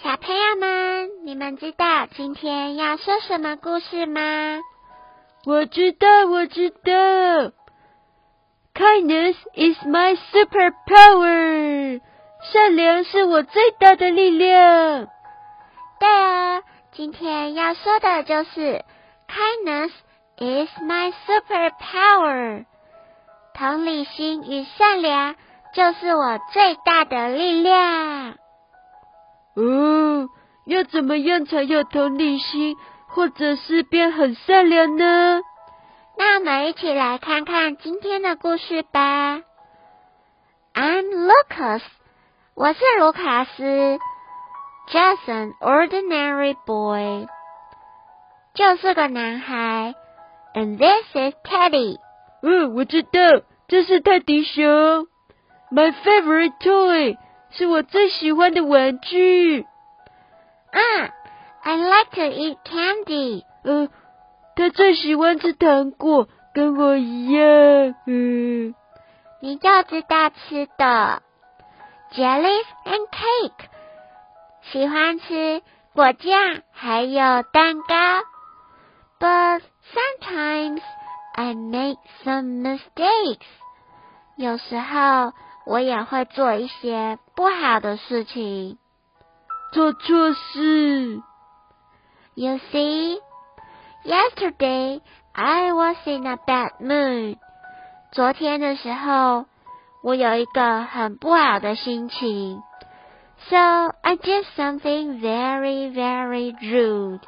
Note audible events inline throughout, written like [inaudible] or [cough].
小朋友们，你们知道今天要说什么故事吗？我知道，我知道。Kindness is my superpower。善良是我最大的力量。对啊，今天要说的就是 Kindness is my superpower。同理心与善良就是我最大的力量。哦，要怎么样才有同理心，或者是变很善良呢？那我们一起来看看今天的故事吧。I'm Lucas，我是卢卡斯，just an ordinary boy，就是个男孩。And this is Teddy。嗯，我知道，这是泰迪熊，my favorite toy。是我最喜欢的玩具。啊，I like to eat candy。呃，他最喜欢吃糖果，跟我一样。嗯，你就知道吃的，jellies and cake，喜欢吃果酱还有蛋糕。But sometimes I make some mistakes。有时候。我也会做一些不好的事情，做错事。You see, yesterday I was in a bad mood. 昨天的时候，我有一个很不好的心情。So I did something very, very rude.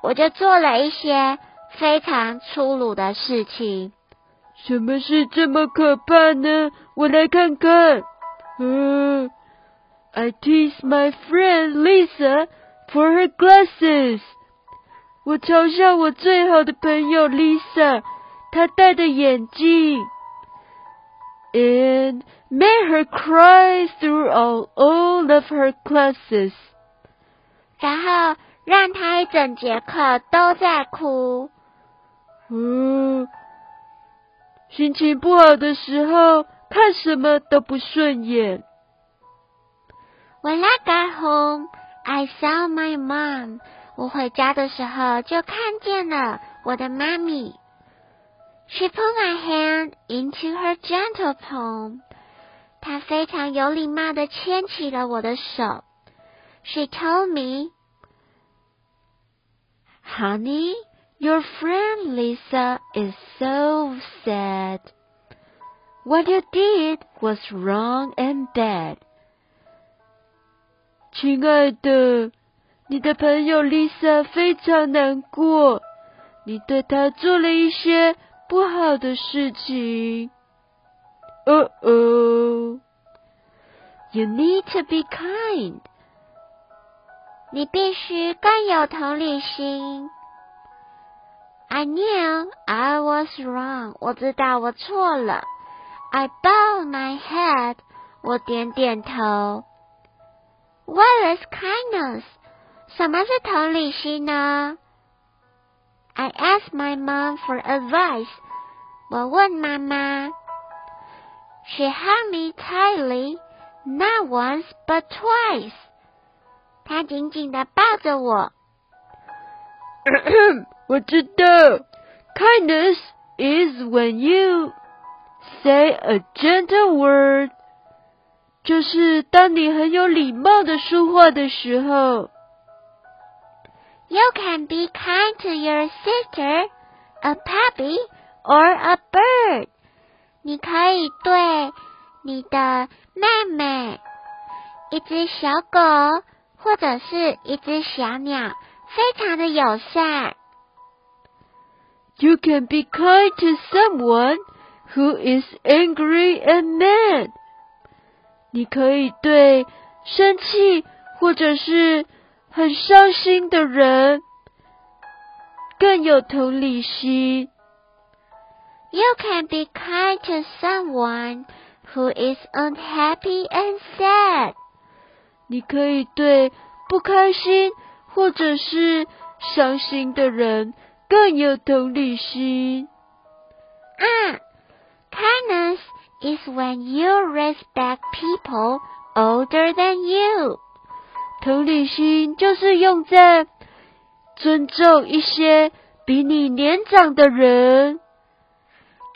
我就做了一些非常粗鲁的事情。什么事这么可怕呢？我来看看。嗯，I tease my friend Lisa for her glasses。我嘲笑我最好的朋友 Lisa，她戴的眼镜。And made her cry through all all of her classes。然后让她一整节课都在哭。嗯。 心情不好的时候，看什么都不顺眼。When I got home, I saw my mom. 我回家的时候就看见了我的妈咪。She put my hand into her gentle palm. 她非常有礼貌的牵起了我的手。She told me, "Honey." Your friend Lisa is so sad. What you did was wrong and bad. 亲爱的，你的朋友 Lisa 非常难过，你对她做了一些不好的事情。哦哦，You need to be kind. 你必须更有同理心。 I knew I was wrong. 我知道我错了。I bowed my head. 我点点头。What is kindness? 什么是同理心呢？I asked my mom for advice. 我问妈妈。She held me tightly, not once but twice. 她紧紧地抱着我。 [laughs] 我知道，kindness is when you say a gentle word，就是当你很有礼貌的说话的时候。You can be kind to your sister, a puppy, or a bird。你可以对你的妹妹，一只小狗，或者是一只小鸟，非常的友善。You can be kind to someone who is angry and mad。你可以对生气或者是很伤心的人更有同理心。You can be kind to someone who is unhappy and sad. 你可以对不开心或者是伤心的人更有同理心。啊，kindness is when you respect people older than you. 同理心就是用在尊重一些比你年长的人。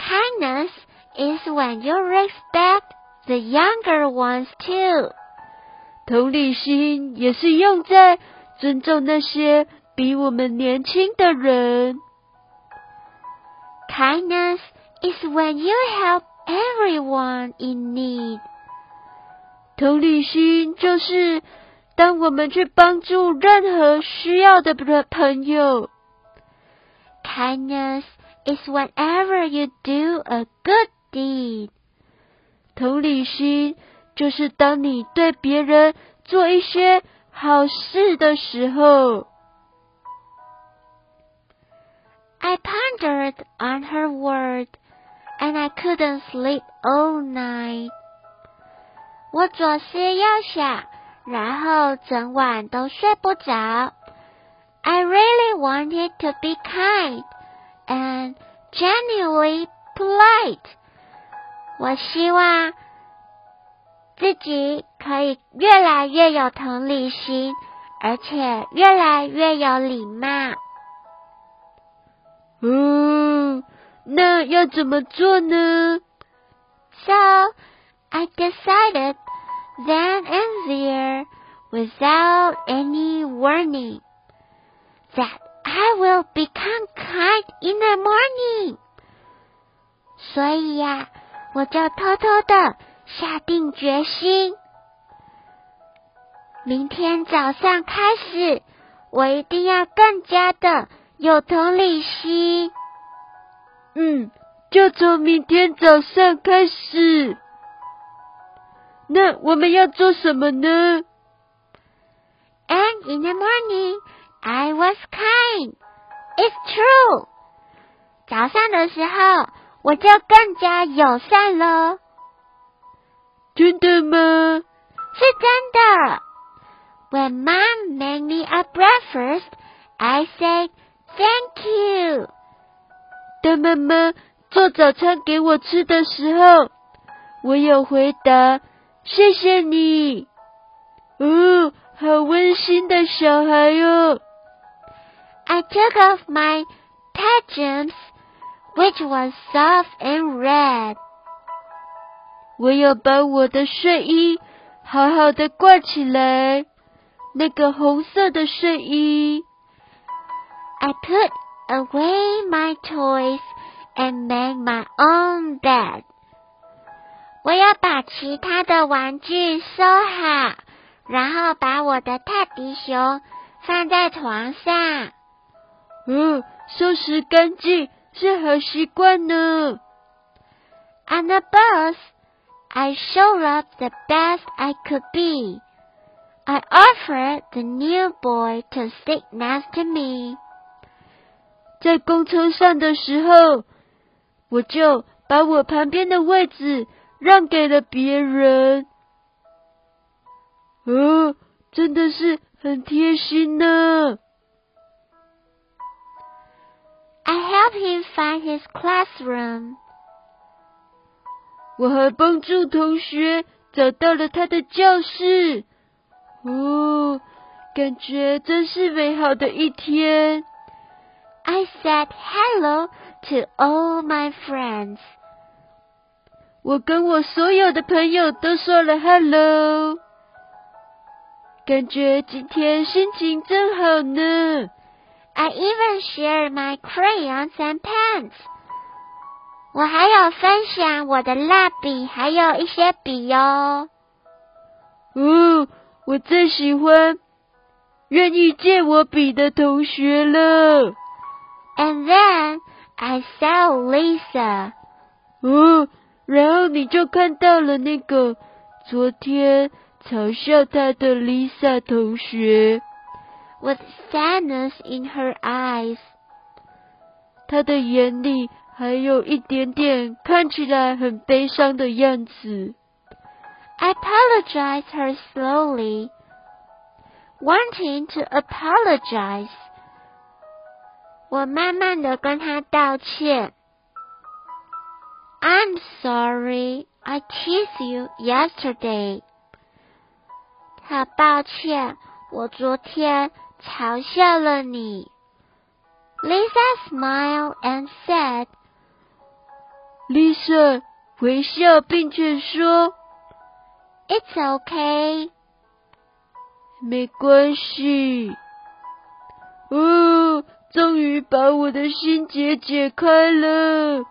Kindness is when you respect the younger ones too. 同理心也是用在尊重那些比我们年轻的人。Kindness is when you help everyone in need. 同理心就是当我们去帮助任何需要的朋友。Kindness is whenever you do a good deed. 同理心就是当你对别人做一些好事的时候。I pondered on her word, and I couldn't sleep all night. 我左思右想，然后整晚都睡不着。I really wanted to be kind and genuinely polite. 我希望自己可以越来越有同理心，而且越来越有礼貌。 嗯，那要怎么做呢？So I decided then and there, without any warning, that I will become kind in the morning. 所以呀，我就偷偷的下定决心，明天早上开始，我一定要更加的有同理心。嗯，就从明天早上开始。那我们要做什么呢？And in the morning, I was kind. It's true. 早上的时候，我就更加友善了。真的吗？是真的。When Mom made me a breakfast, I said thank you. 当妈妈做早餐给我吃的时候，我有回答。谢谢你，哦，好温馨的小孩哟。I took off my pajamas, which was soft and red. 我要把我的睡衣好好的挂起来，那个红色的睡衣。I put away my toys and made my own bed. 我要把其他的玩具收好，然后把我的泰迪熊放在床上。嗯，收拾干净是好习惯呢。On the bus, I showed up the best I could be. I offered the new boy to sit next to me. 在公车上的时候，我就把我旁边的位置。让给了别人，哦，真的是很贴心呢。I helped him find his classroom。我还帮助同学找到了他的教室。哦，感觉真是美好的一天。I said hello to all my friends。我跟我所有的朋友都说了 hello，感觉今天心情真好呢。I even shared my crayons and pens。我还有分享我的蜡笔，还有一些笔哟。哦，我最喜欢愿意借我笔的同学了。 And then I saw Lisa。哦。然后你就看到了那个昨天嘲笑他的 Lisa 同学，with sadness in her eyes， 他的眼里还有一点点看起来很悲伤的样子。I apologized her slowly, wanting to apologize. 我慢慢的跟他道歉。I'm sorry I teased you yesterday. 好抱歉，我昨天嘲笑了你。Lisa smiled and said, Lisa 微笑并且说 "It's okay." 没关系。哦，终于把我的心结解开了，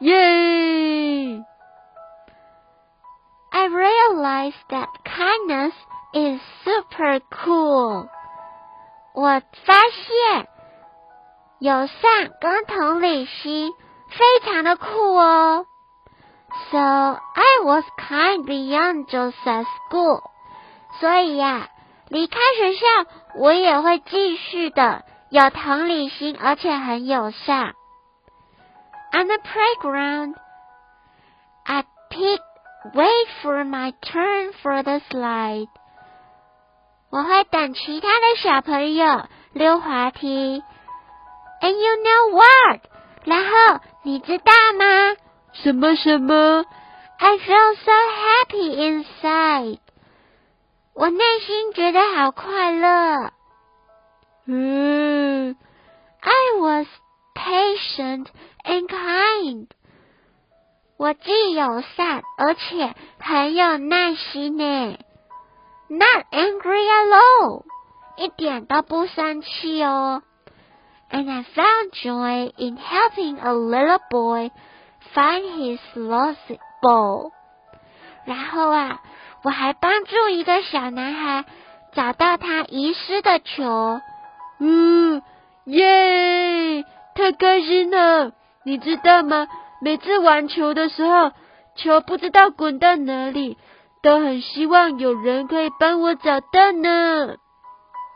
耶！I realized that kindness is super cool. 我发现友善跟同理心非常的酷哦。So I was kind beyond Joseph's school. 所以呀、离开学校我也会继续的有同理心，而且很友善。On the playground, I picked wait for my turn for the slide. 我会等其他的小朋友溜滑梯。And you know what？然后你知道吗什么什么？？I felt so happy inside。我内心觉得好快乐。嗯，I was patient and kind。我既友善而且很有耐心呢。Not angry at all，一点都不生气哦。And I found joy in helping a little boy find his lost ball。然后啊，我还帮助一个小男孩找到他遗失的球。嗯，耶！太开心了！你知道吗？每次玩球的时候，球不知道滚到哪里，都很希望有人可以帮我找到呢。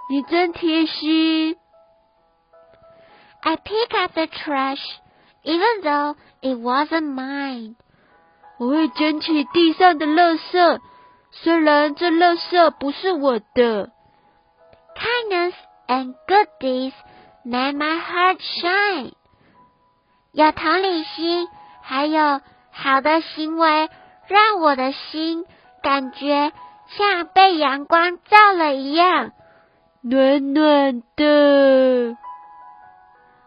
你真贴心。I pick up the trash, even though it wasn't mine. 我会捡起地上的垃圾，虽然这垃圾不是我的。Kindness and good deeds made my heart shine. 有同理心，还有好的行为，让我的心感觉像被阳光照了一样。暖暖的。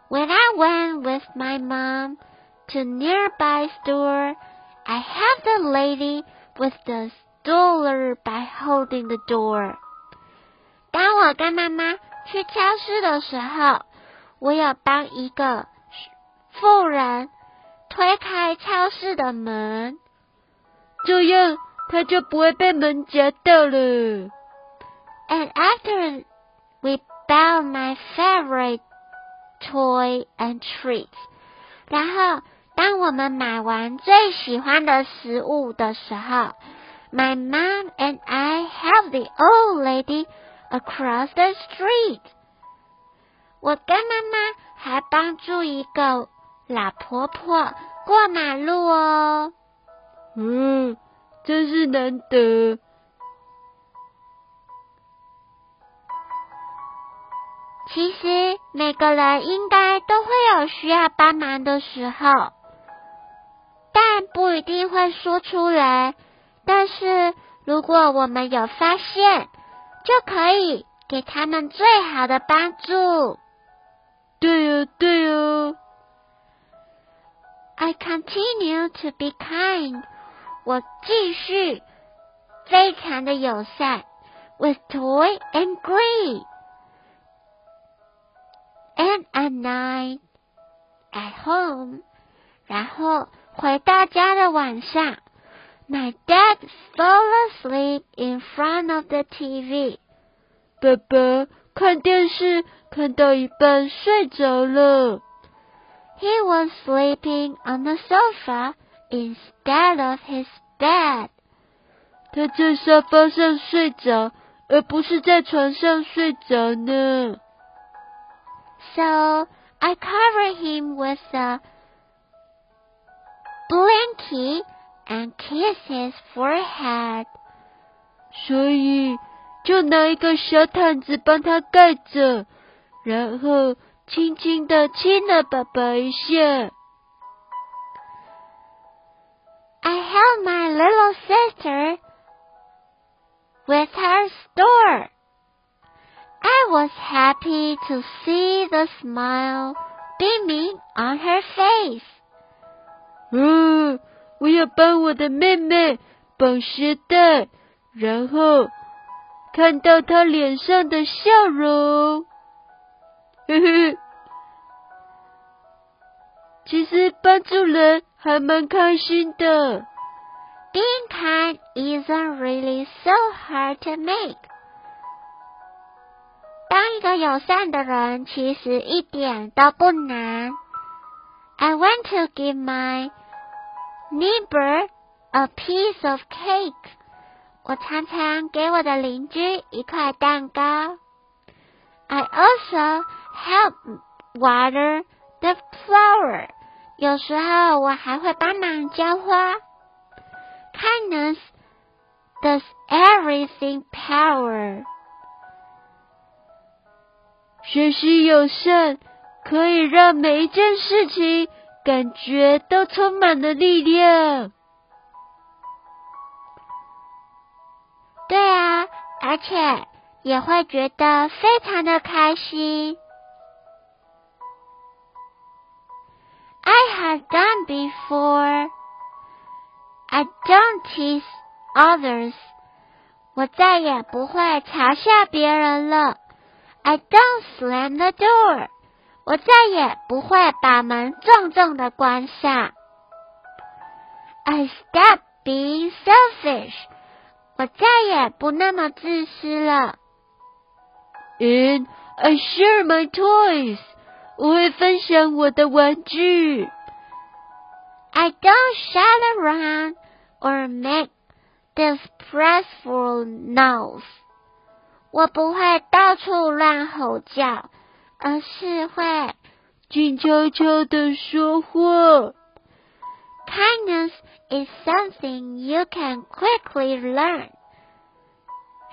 When I went with my mom to nearby store, I helped the lady with the stroller by holding the door. 当我跟妈妈 去超市的时候，我有帮一个妇人推开超市的门。这样他就不会被门夹到了。And after we bought my favorite toy and treats，然后当我们买完最喜欢的食物的时候，My mom and I helped the old lady across the street。我跟妈妈还帮助一个老婆婆过马路哦。嗯，真是难得。其实每个人应该都会有需要帮忙的时候，但不一定会说出来。但是如果我们有发现，就可以给他们最好的帮助。对哦，对哦。I continue to be kind，我继续非常的友善，with toy and greed。And at night at home，然后回到家的晚上 ，My dad fell asleep in front of the TV。爸爸看电视看到一半睡着了。 He was sleeping on the sofa instead of his bed。他在沙发上睡着，而不是在床上睡着呢。 So I cover him with a blanket and kiss his forehead. 所以就拿一个小毯子帮他盖着，然后轻轻的亲了爸爸一下。I held my little sister with her store. I was happy to see the smile beaming on her face. 我要帮我的妹妹绑鞋带，然后看到她脸上的笑容。嘿嘿，其实帮助人还蛮开心的。Being kind isn't really so hard to make. 当一个友善的人其实一点都不难。I want to give my neighbor a piece of cake. 我常常给我的邻居一块蛋糕。I also help water the flower. 有时候我还会帮忙浇花。Kindness does everything power. 学习友善可以让每一件事情感觉都充满了力量。对啊，而且也会觉得非常的开心。I have done before. I don't tease others. 我再也不会嘲笑别人了。I don't slam the door. 我再也不会把门重重的关上。I stop being selfish. 我再也不那么自私了。And I share my toys. 我会分享我的玩具。I don't shout around or make distressful noise. 我不会到处乱吼叫，而是会静悄悄的说话。Kindness is something you can quickly learn.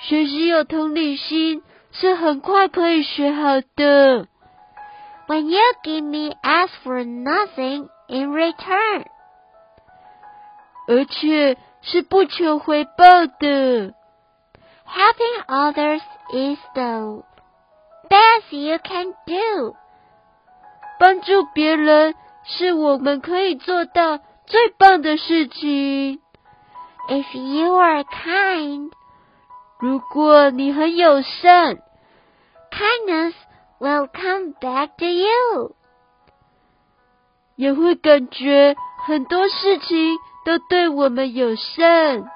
学习有同理心是很快可以学好的。When you give me ask for nothing in return. 而且是不求回报的。Helping others is the best you can do. 帮助别人是我们可以做到最棒的事情。If you are kind, 如果你很友善，kindness will come back to you. 也会感觉很多事情都对我们友善。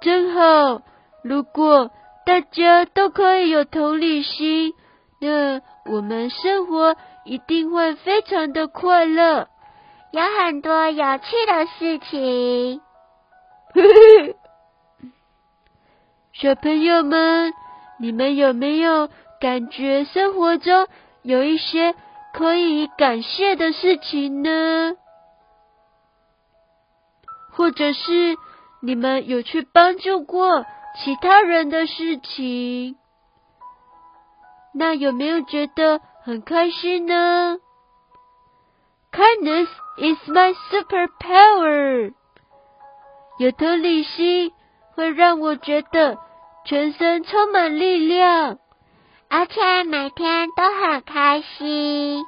真好，如果大家都可以有同理心，那我们生活一定会非常的快乐。有很多有趣的事情。[laughs] 小朋友们，你们有没有感觉生活中有一些可以感谢的事情呢？或者是你们有去帮助过其他人的事情？那有没有觉得很开心呢？Kindness is my superpower。有同理心会让我觉得全身充满力量。而且每天都很开心。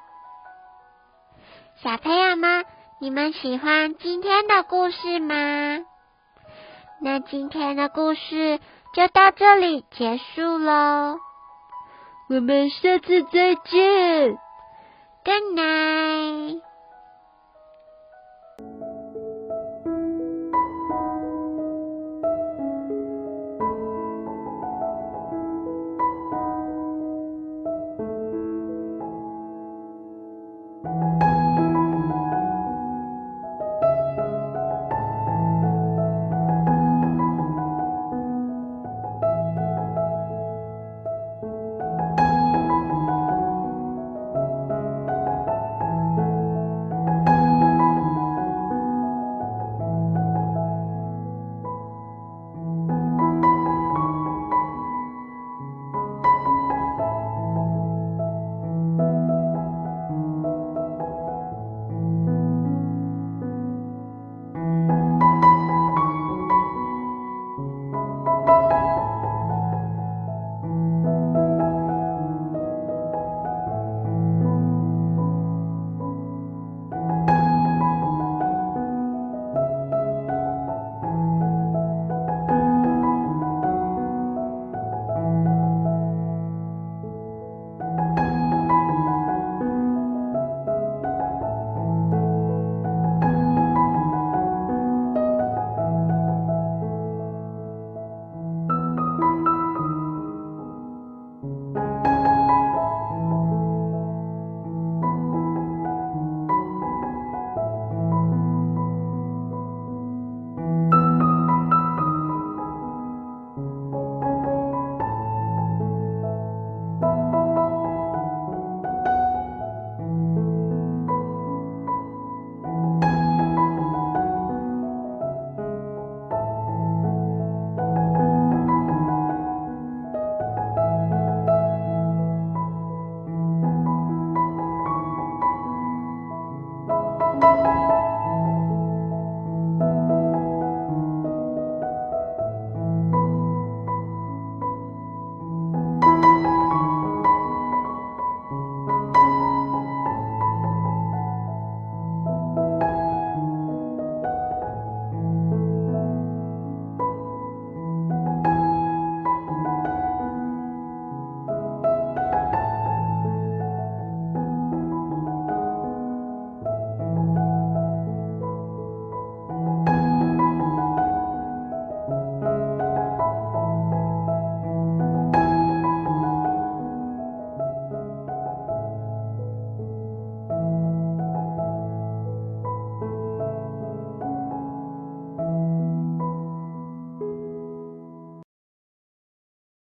小朋友们，你们喜欢今天的故事吗？那今天的故事就到这里结束喽。我们下次再见。Good night。